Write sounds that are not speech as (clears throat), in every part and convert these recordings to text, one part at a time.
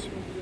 Christmas.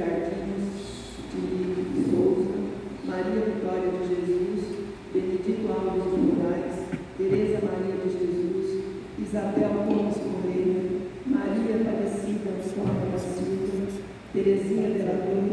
Jardins de Souza, Maria Vitória de Jesus, Benedito Alves de Moraes, Tereza Maria de Jesus, Isabel Gomes Correia, Maria Aparecida Antônia da Silva, Terezinha Delagoa,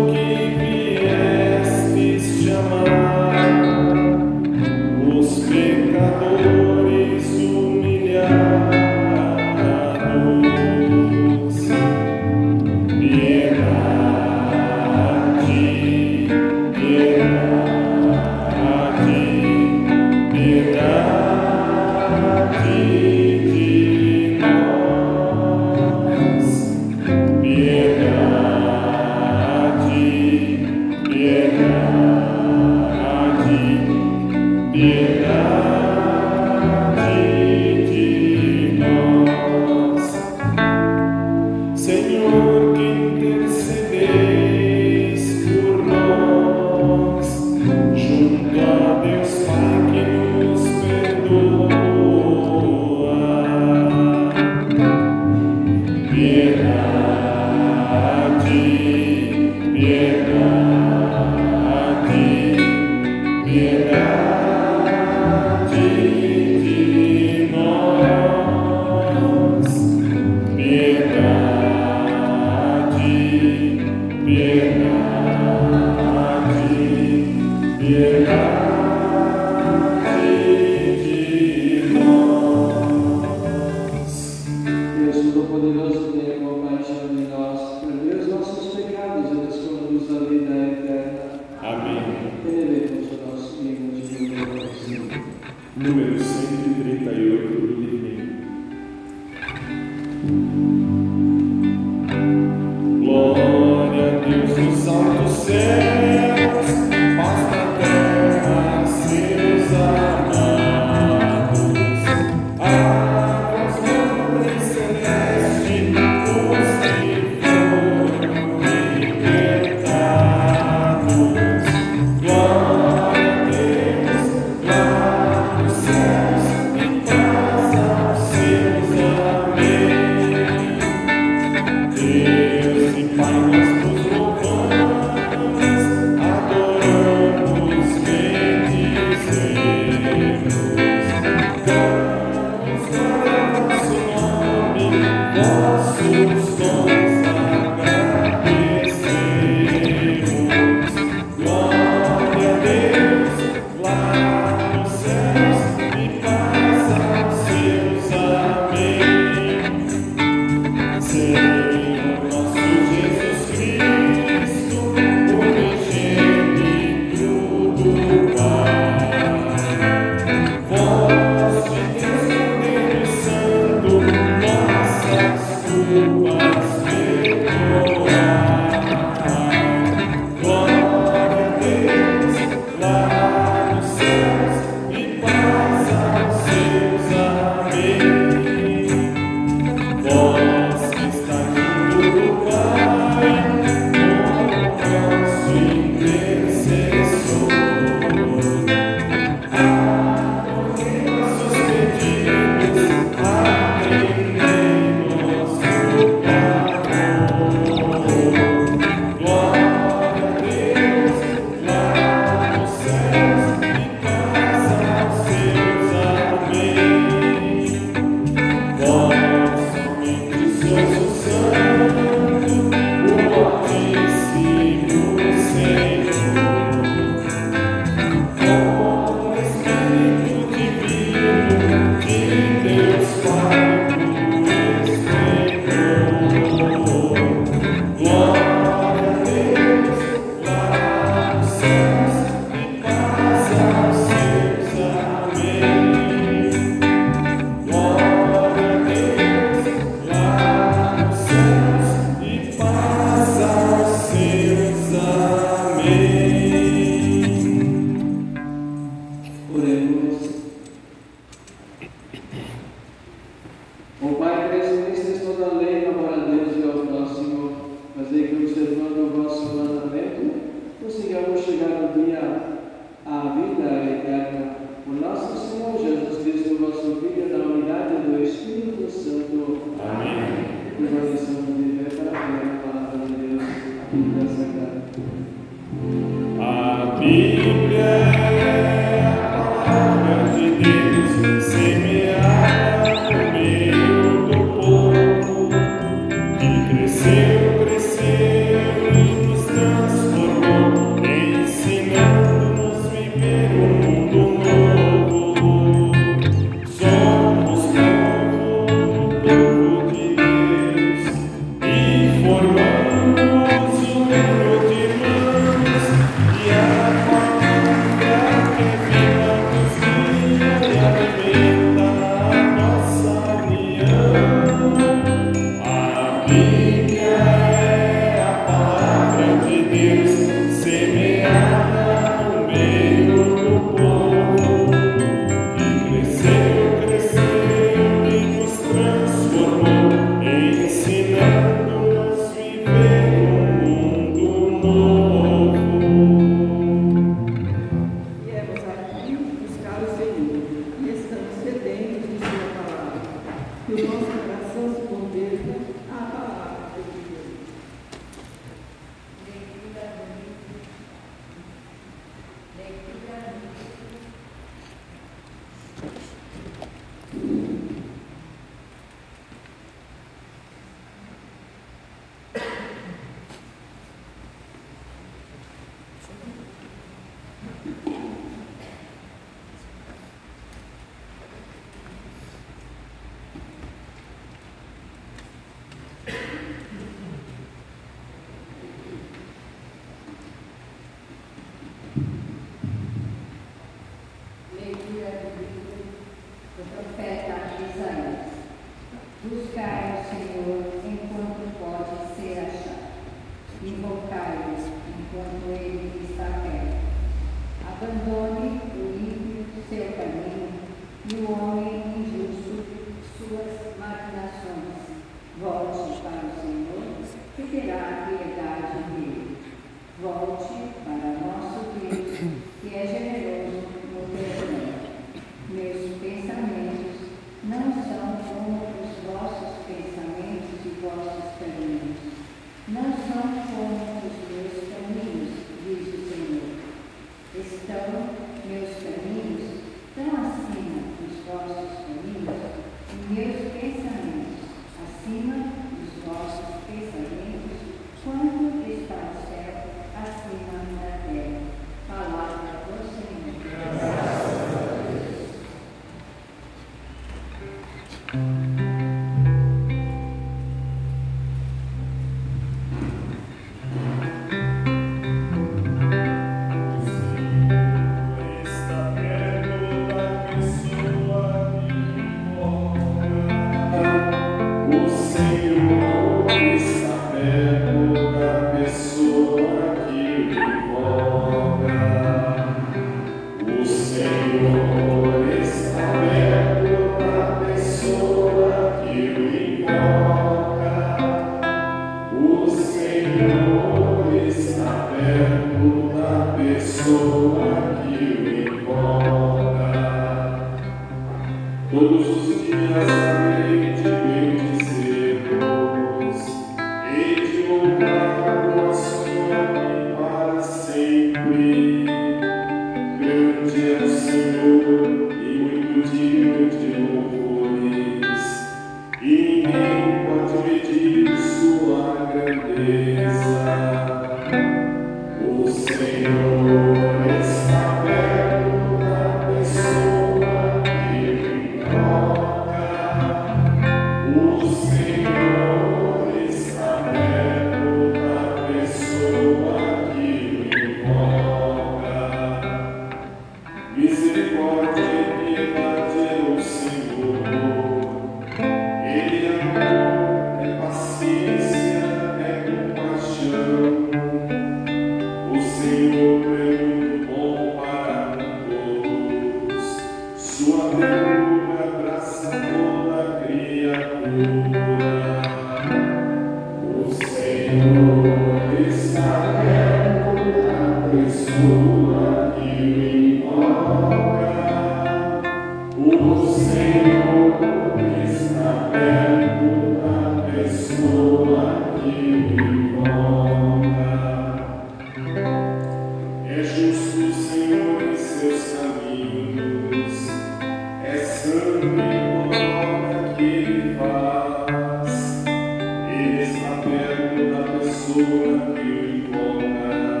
mesma perda da pessoa que o incomoda,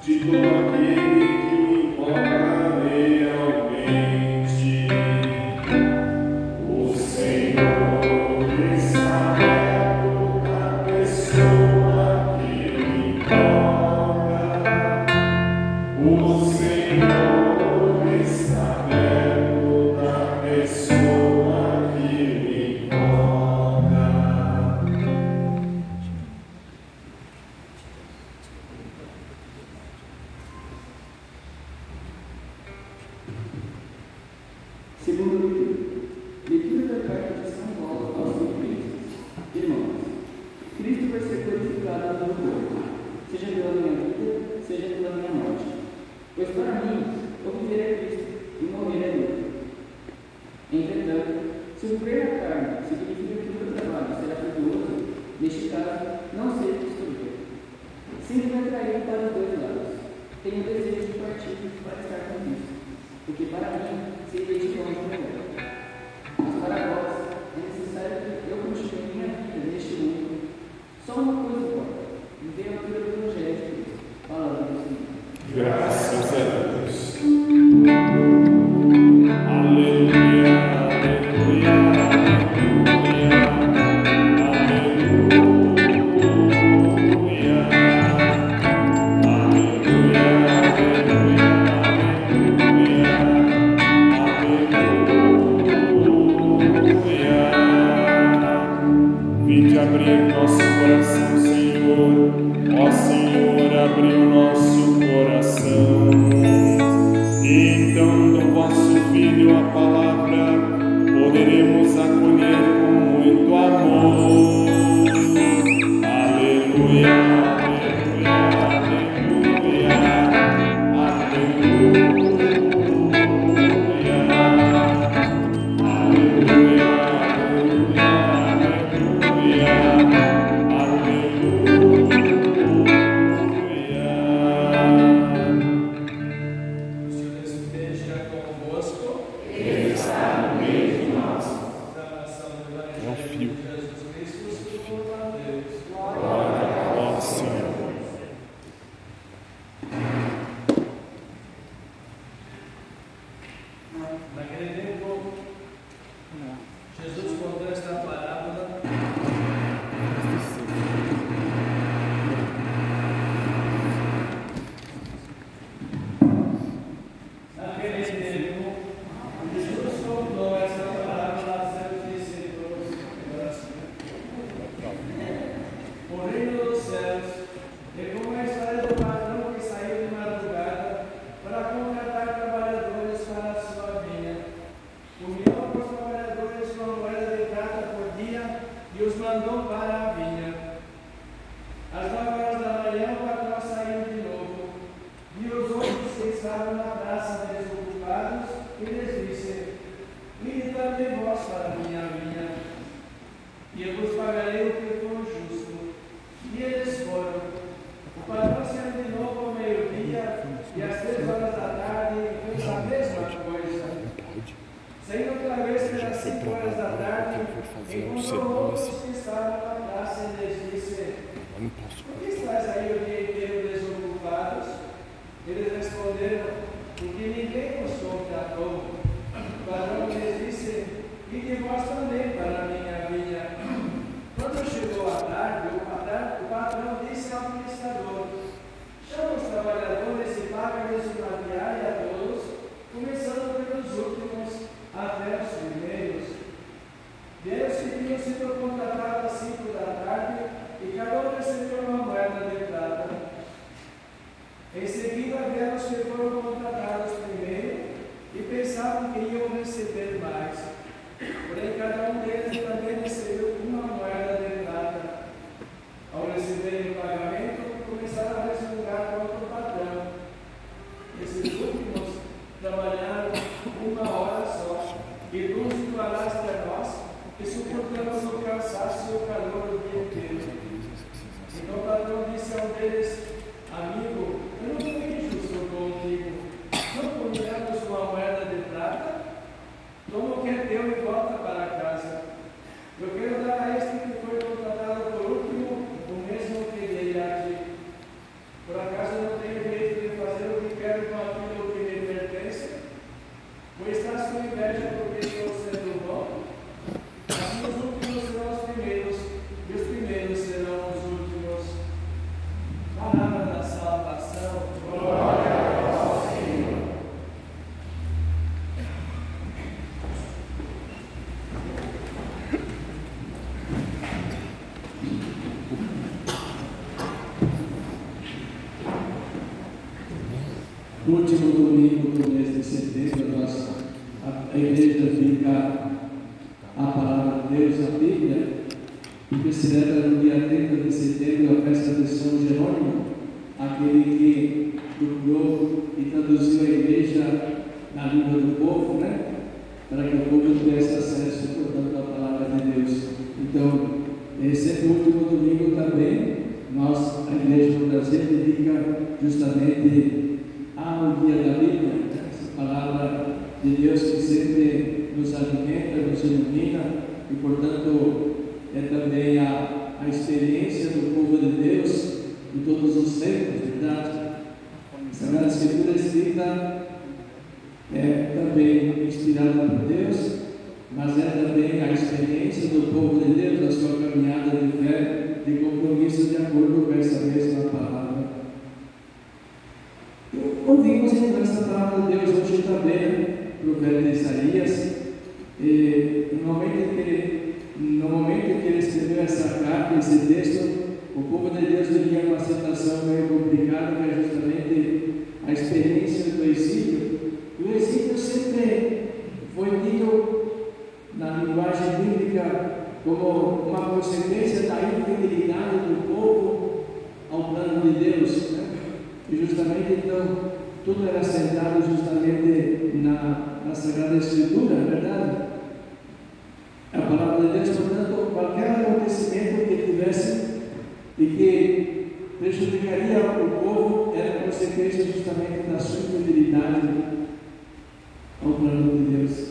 de todo aquele que o incomoda. palabra podremos acudir como en tu amor. Aleluya. porque ninguém os de à O Barão lhes disse, e de vós também para a minha vinha. (clears throat) Quando chegou a tarde, o patrão disse ao administrador, chama os trabalhadores e paga-lhes uma diária a todos, começando pelos últimos até os primeiros. Deus se viu se contratado às cinco da tarde, e cada um recebeu uma delas foram contratadas primeiro e pensavam que iam receber mais. Porém, cada um dia 30 de setembro a festa de São Jerônimo, aquele que procurou e traduziu a igreja na língua do povo, né? Para que o povo tivesse acesso, portanto, à palavra de Deus. Então, esse último domingo também, nós, a igreja do Brasil, dedica justamente ao dia da Bíblia, né? essa palavra de Deus que sempre nos alimenta, nos ilumina e, portanto, é também a, a experiência do povo de Deus em todos os tempos, verdade? A Sagrada Escritura escrita é também inspirada por Deus, mas é também a experiência do povo de Deus, a sua caminhada de fé, de compromisso de acordo com essa mesma palavra. Ouvimos então essa palavra de Deus hoje também, profeta Isaías, e no momento em que no momento em que ele escreveu essa carta, esse texto, o povo de Deus vivia uma situação meio complicada, que é justamente a experiência do exílio. E o exílio sempre foi dito na linguagem bíblica como uma consequência da infidelidade do povo ao plano de Deus. Né? E justamente então tudo era sentado justamente na, na Sagrada Escritura, é verdade? A palavra de Deus, portanto, qualquer acontecimento que tivesse e que prejudicaria o povo era consequência justamente da sua infidelidade ao plano de Deus.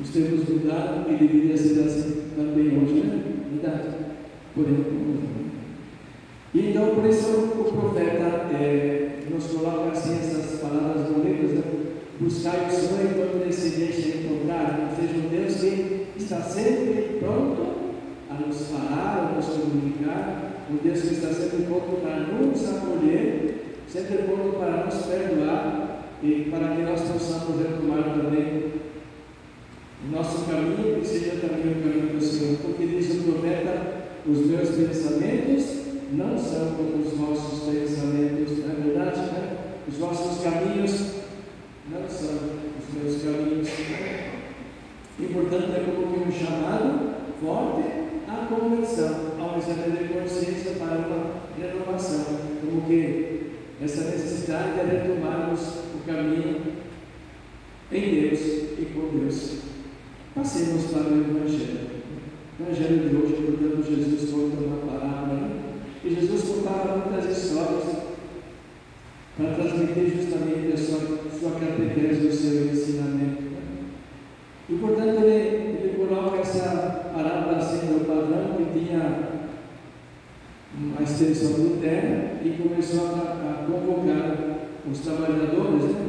Os tempos mudaram e deveria ser assim também hoje, né? Verdade? Porém, e então, por isso, o profeta é, nos coloca assim essas palavras bonitas, né? buscar o Senhor enquanto ele se deixa encontrar, ou seja, um Deus que está sempre pronto a nos falar, a nos comunicar, um Deus que está sempre pronto para nos acolher, sempre pronto para nos perdoar e para que nós possamos retomar também o nosso caminho, que seja também o caminho do Senhor, porque diz o profeta, os meus pensamentos não são como os vossos pensamentos, não é verdade? Né? Os vossos caminhos não são os meus caminhos. E portanto é como que um chamado forte à conversão, ao de consciência para uma renovação, como que essa necessidade de retomarmos o caminho em Deus e com Deus. Passemos para o Evangelho. O Evangelho de hoje, portanto, Jesus conta uma parábola. Né? E Jesus contava muitas histórias para transmitir justamente a sua, sua catequese, o seu ensinamento. E portanto ele, ele coloca essa parábola assim no padrão que tinha uma extensão de terra e começou a, a convocar os trabalhadores. Né?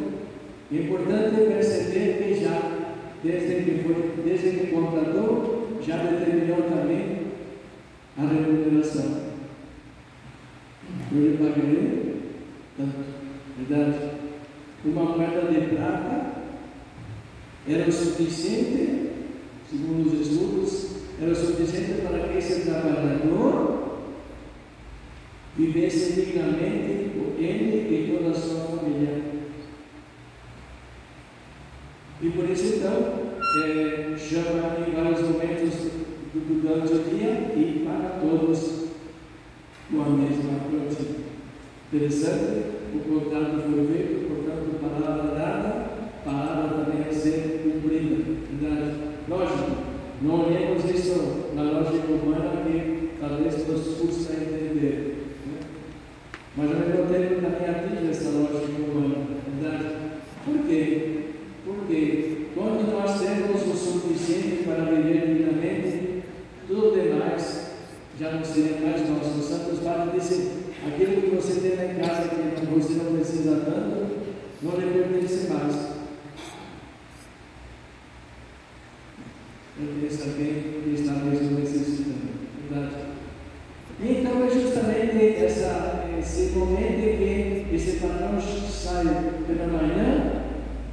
É importante perceber que já, desde que, foi, desde que contratou, já determinou também a remuneração. Eu lhe pagarei tanto. Verdade? Uma moeda de prata era o suficiente, segundo os estudos, era o suficiente para que esse trabalhador vivesse dignamente ele e toda a sua família. E por isso então, é, chama em vários momentos do o dia e para todos com a mesma prática. Interessante, o contato foi feito, portanto, palavra dada palavra também é ser cumprida. Lógico, não é olhemos isso na lógica humana é que talvez nos custa entender. Né? Mas ao mesmo tempo também atinge essa lógica humana. Verdade? Por quê? Porque quando nós temos o suficiente para viver dignamente, tudo é demais já não seria mais nosso. O santos padres disse, aquilo que você tem na casa que você não precisa tanto, não lhe pertence mais. Eu queria saber está Então é justamente essa, esse momento que esse patrão sai pela manhã,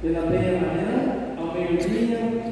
pela meia-manhã, ao meio-dia,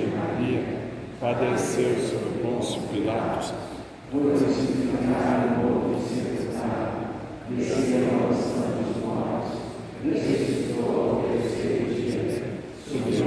Virgem Maria padeceu sob Pôncio Pilatos, crucificado morto e sepultado, desceu aos santos mortos, ressuscitou ao terceiro dia, subiu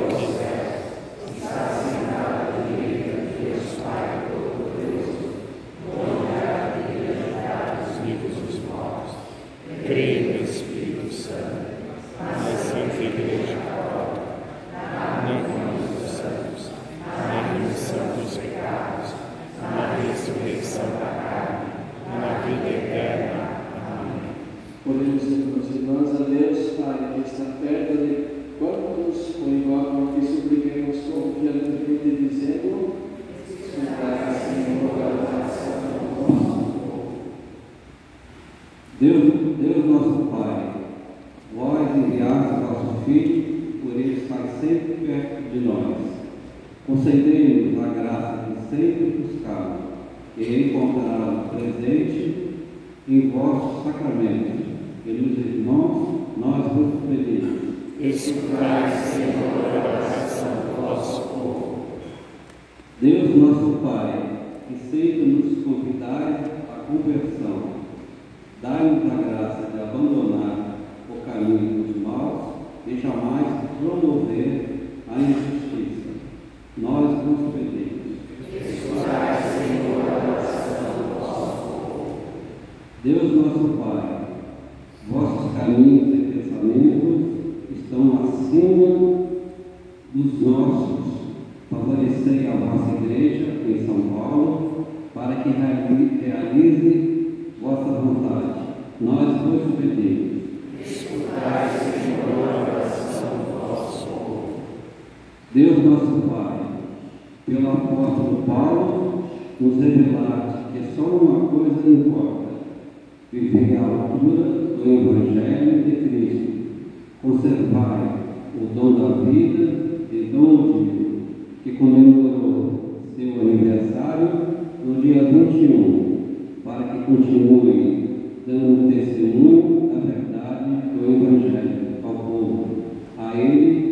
Deus nosso Pai, pelo apóstolo Paulo, nos revela que só uma coisa importa: viver à altura do Evangelho de Cristo, conservar o dom da vida e dom de que comemorou seu aniversário no dia 21, para que continue dando testemunho da verdade do Evangelho ao povo. A ele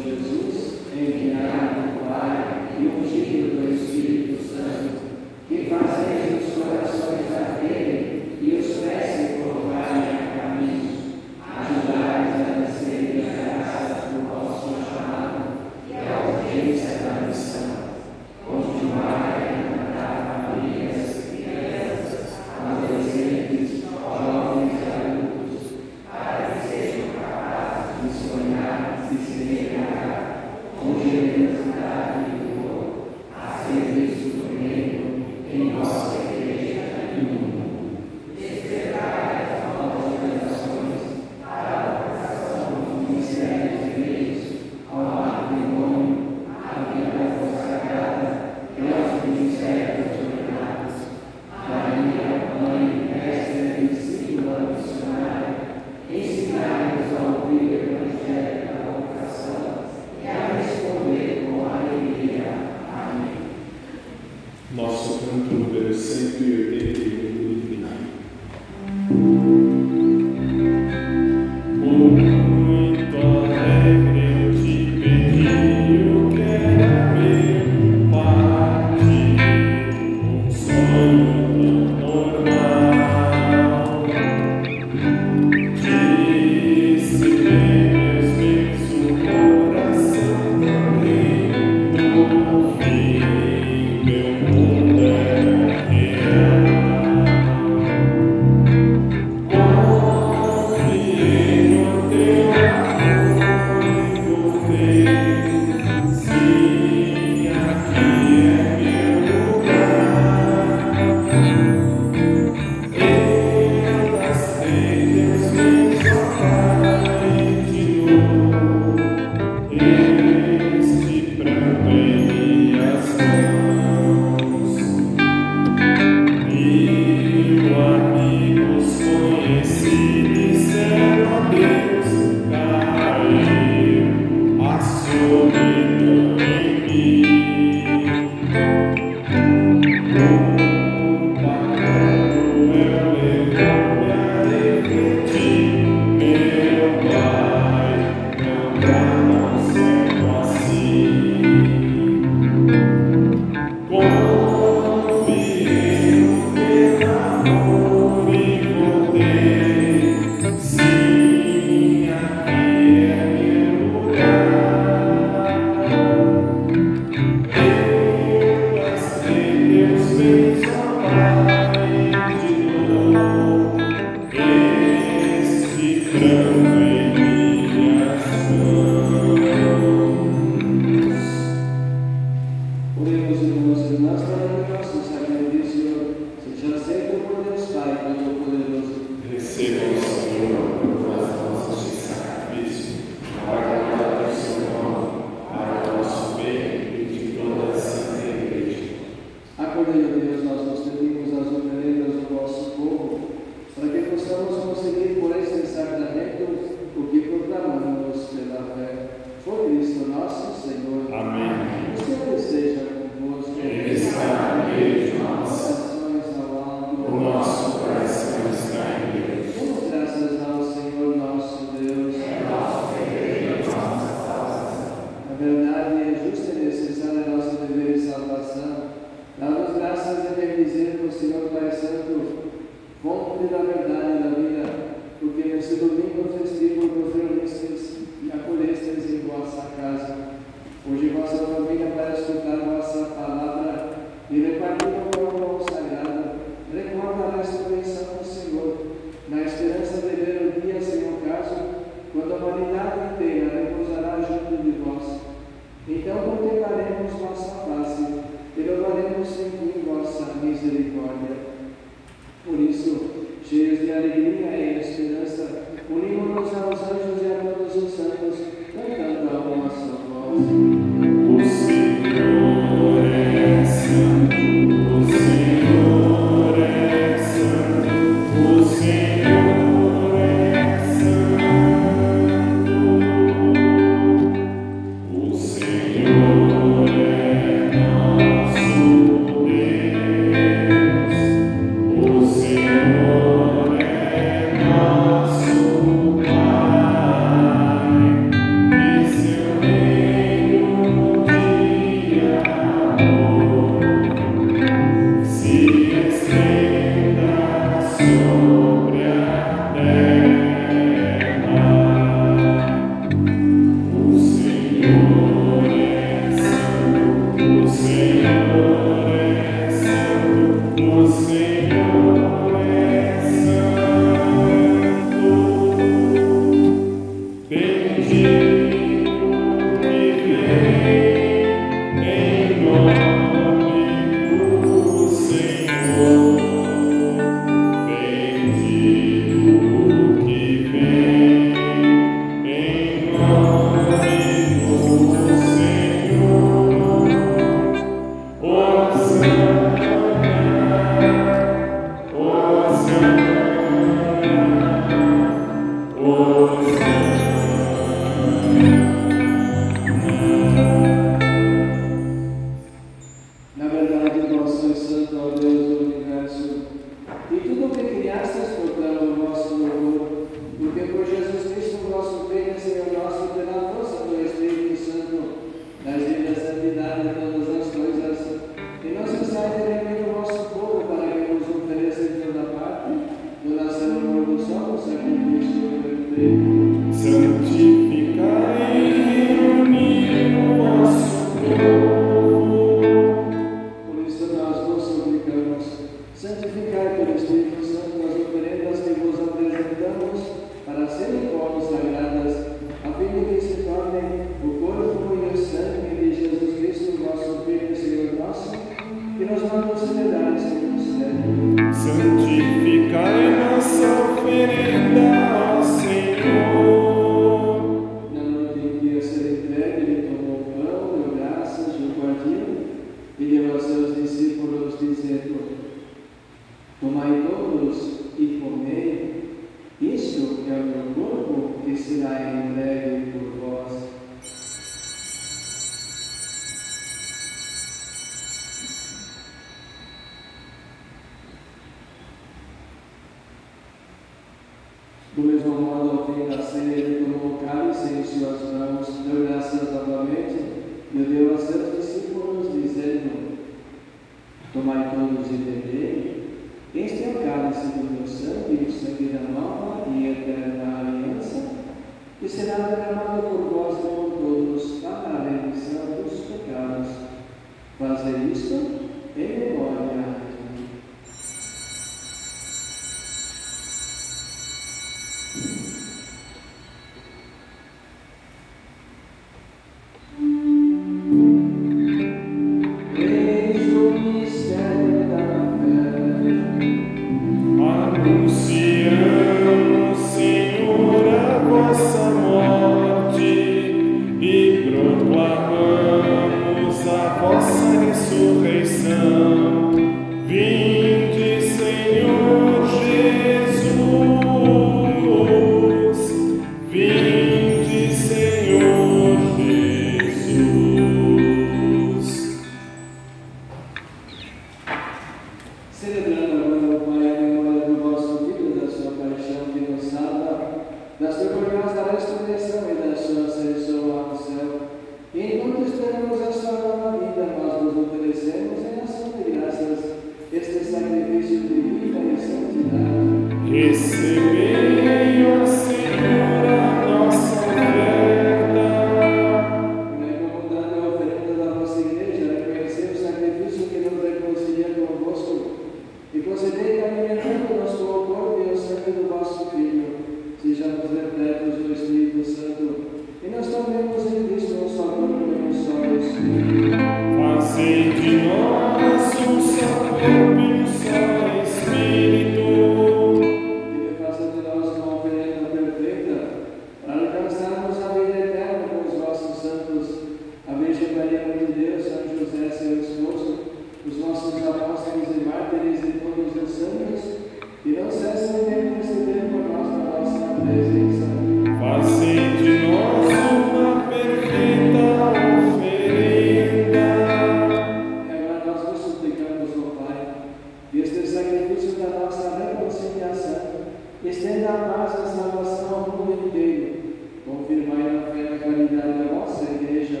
estenda a paz da salvação ao mundo inteiro, confirmai na fé na caridade da vossa igreja,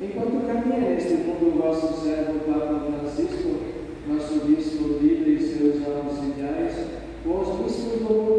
enquanto caminha neste mundo o vosso servo Papa Francisco, nosso bispo, líder e seus auxiliares, com os bispos do mundo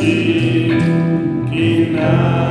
ти і нас.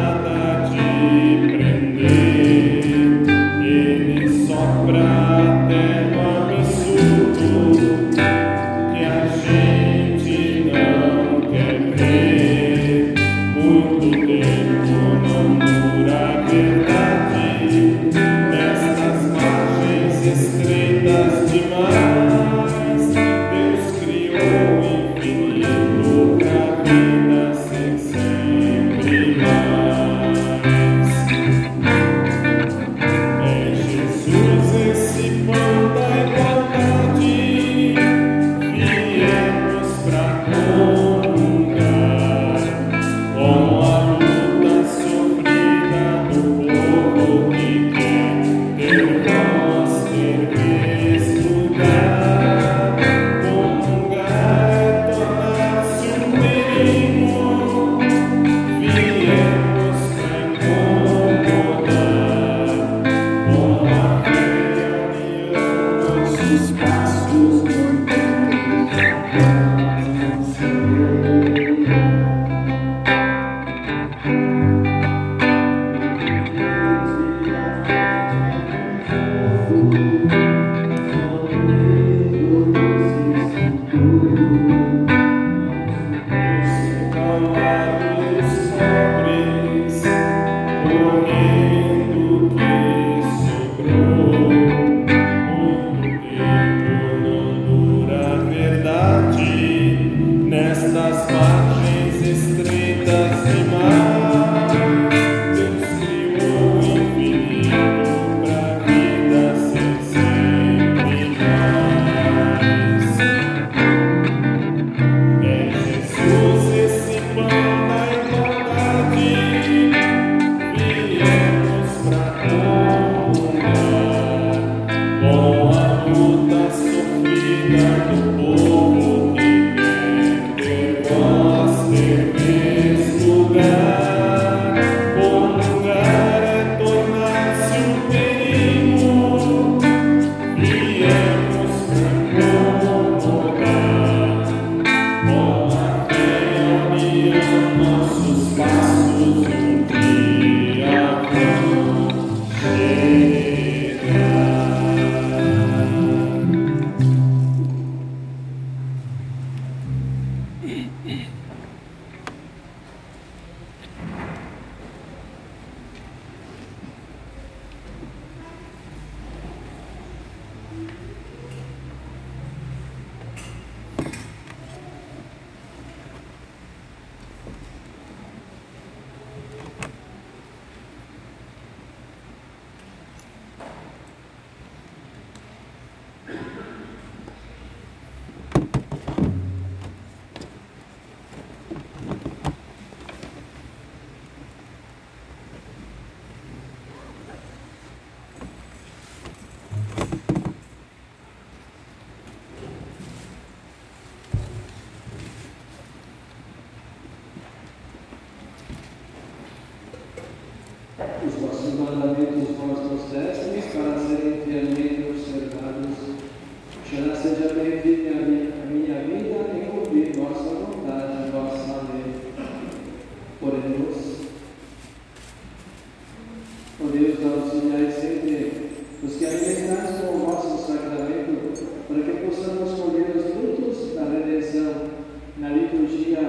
Deus então, nos dos auxiliares sempre, os que alimentados com o nosso sacramento, para que possamos colher os frutos da redenção na liturgia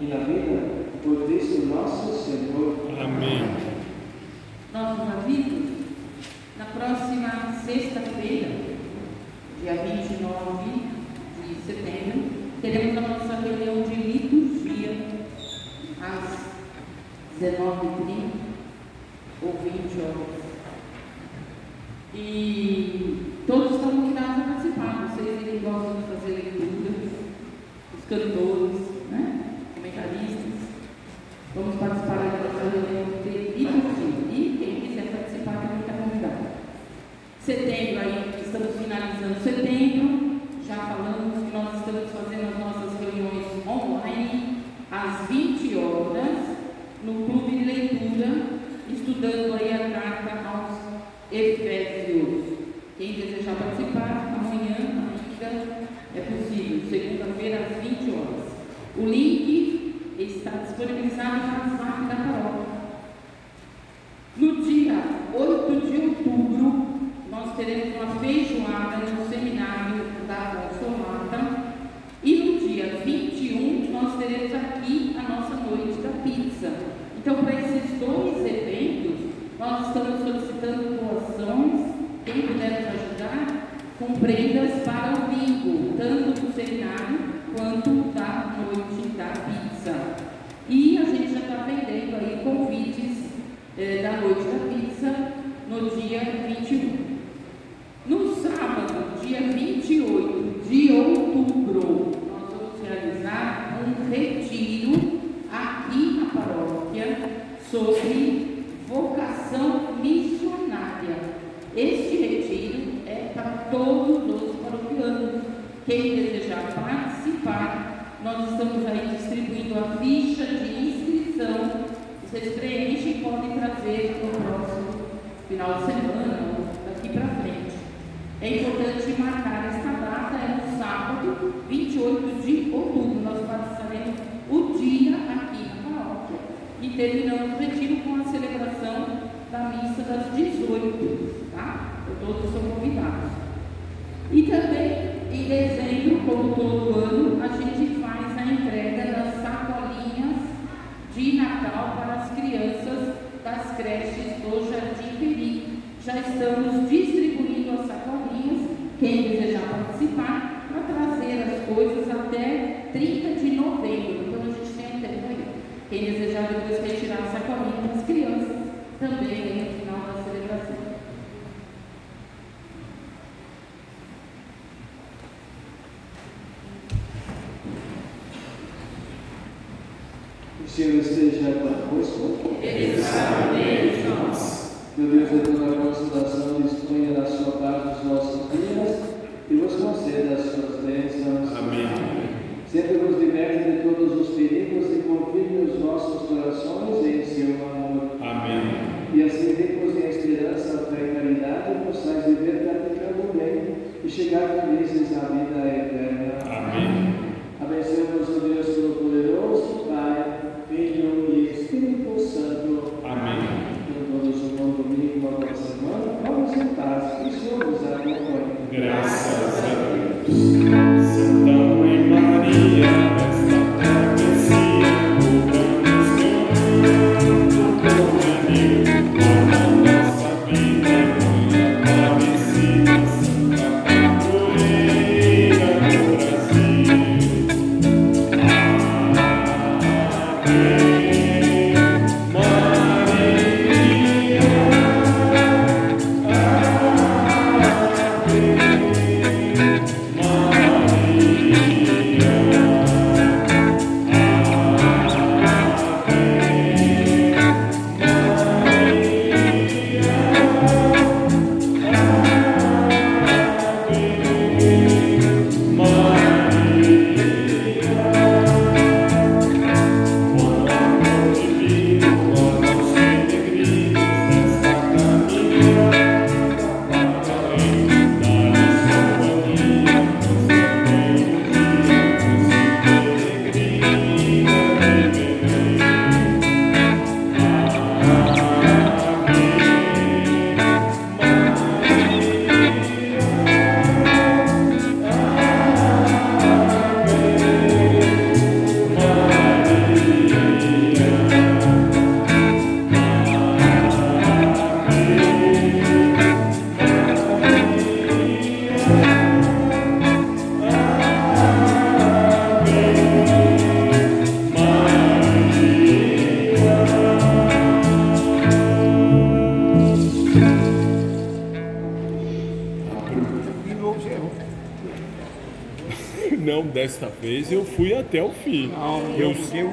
e na vida, por Cristo nosso Senhor. Amém. Nosso convite, na próxima sexta-feira, dia 29 de setembro, teremos a nossa reunião de liturgia às 19h30. E todos estão convidados a participar. Vocês que gostam de fazer leituras, os cantores, né? comentaristas. Vamos participar da nossa reunião de liturgia. E quem quiser participar também está convidado. Setembro, aí estamos finalizando setembro. Já falamos que nós estamos fazendo as nossas reuniões online às 20 horas no Clube de Leitura, estudando aí a carta aos Efésios. Quem desejar participar, amanhã ainda é possível, segunda-feira às 20 horas. O link está disponibilizado no WhatsApp da paróquia. No dia 8 de outubro, nós teremos uma feijoada no seminário da Consolata. E no dia 21, nós teremos aqui a nossa noite da pizza. Então, para esses dois eventos, nós estamos solicitando doações, quem puder nos ajudar, com prendas para o bingo, tanto do seminário quanto da noite da pizza. E a gente já está vendendo aí convites eh, da noite da pizza no dia 21. No sábado, dia 28 de outubro, nós vamos realizar um retiro aqui na paróquia sobre vocação missionária. Este retiro é para todos os paroquianos. Quem desejar participar, nós estamos aí distribuindo a ficha de inscrição. Vocês preenchem e podem trazer no próximo final de semana ou daqui para frente. É importante marcar esta data, é no sábado, 28 de outubro. Nós passaremos o dia aqui na paróquia. E terminamos o retiro com a celebração da missa das 18, tá? Todos são convidados. E também, em dezembro, como todo ano, a gente faz a entrega das sacolinhas de Natal para as crianças das creches do Jardim Peri. Já estamos distribuindo as sacolinhas. Quem desejar participar, para trazer as coisas até 30 de novembro. Então a gente tem um tempo aí. Quem desejar depois retirar a sacolinha das crianças, também aí no final da celebração. O Senhor esteja convosco. Ele está no meio de nós. Meu Deus, de toda a consolação, disponha da sua paz dos nossos dias e vos conceda as suas bênçãos. Amém. Sempre nos liberte de todos os perigos e nossos corações em seu amor. Amém. E assim, ricos em esperança, fé e caridade, possais viver praticando bem e chegar felizes à vida eterna. Amém. Abençoe-nos o Deus Todo-Poderoso, Pai, Filho e Espírito Santo. Amém. Todos um bom domingo, uma boa semana. Vamos em paz. Que o Senhor nos acompanhe. Graças a Deus. Santa Mãe Maria, vez eu fui até o fim. Não, eu, eu,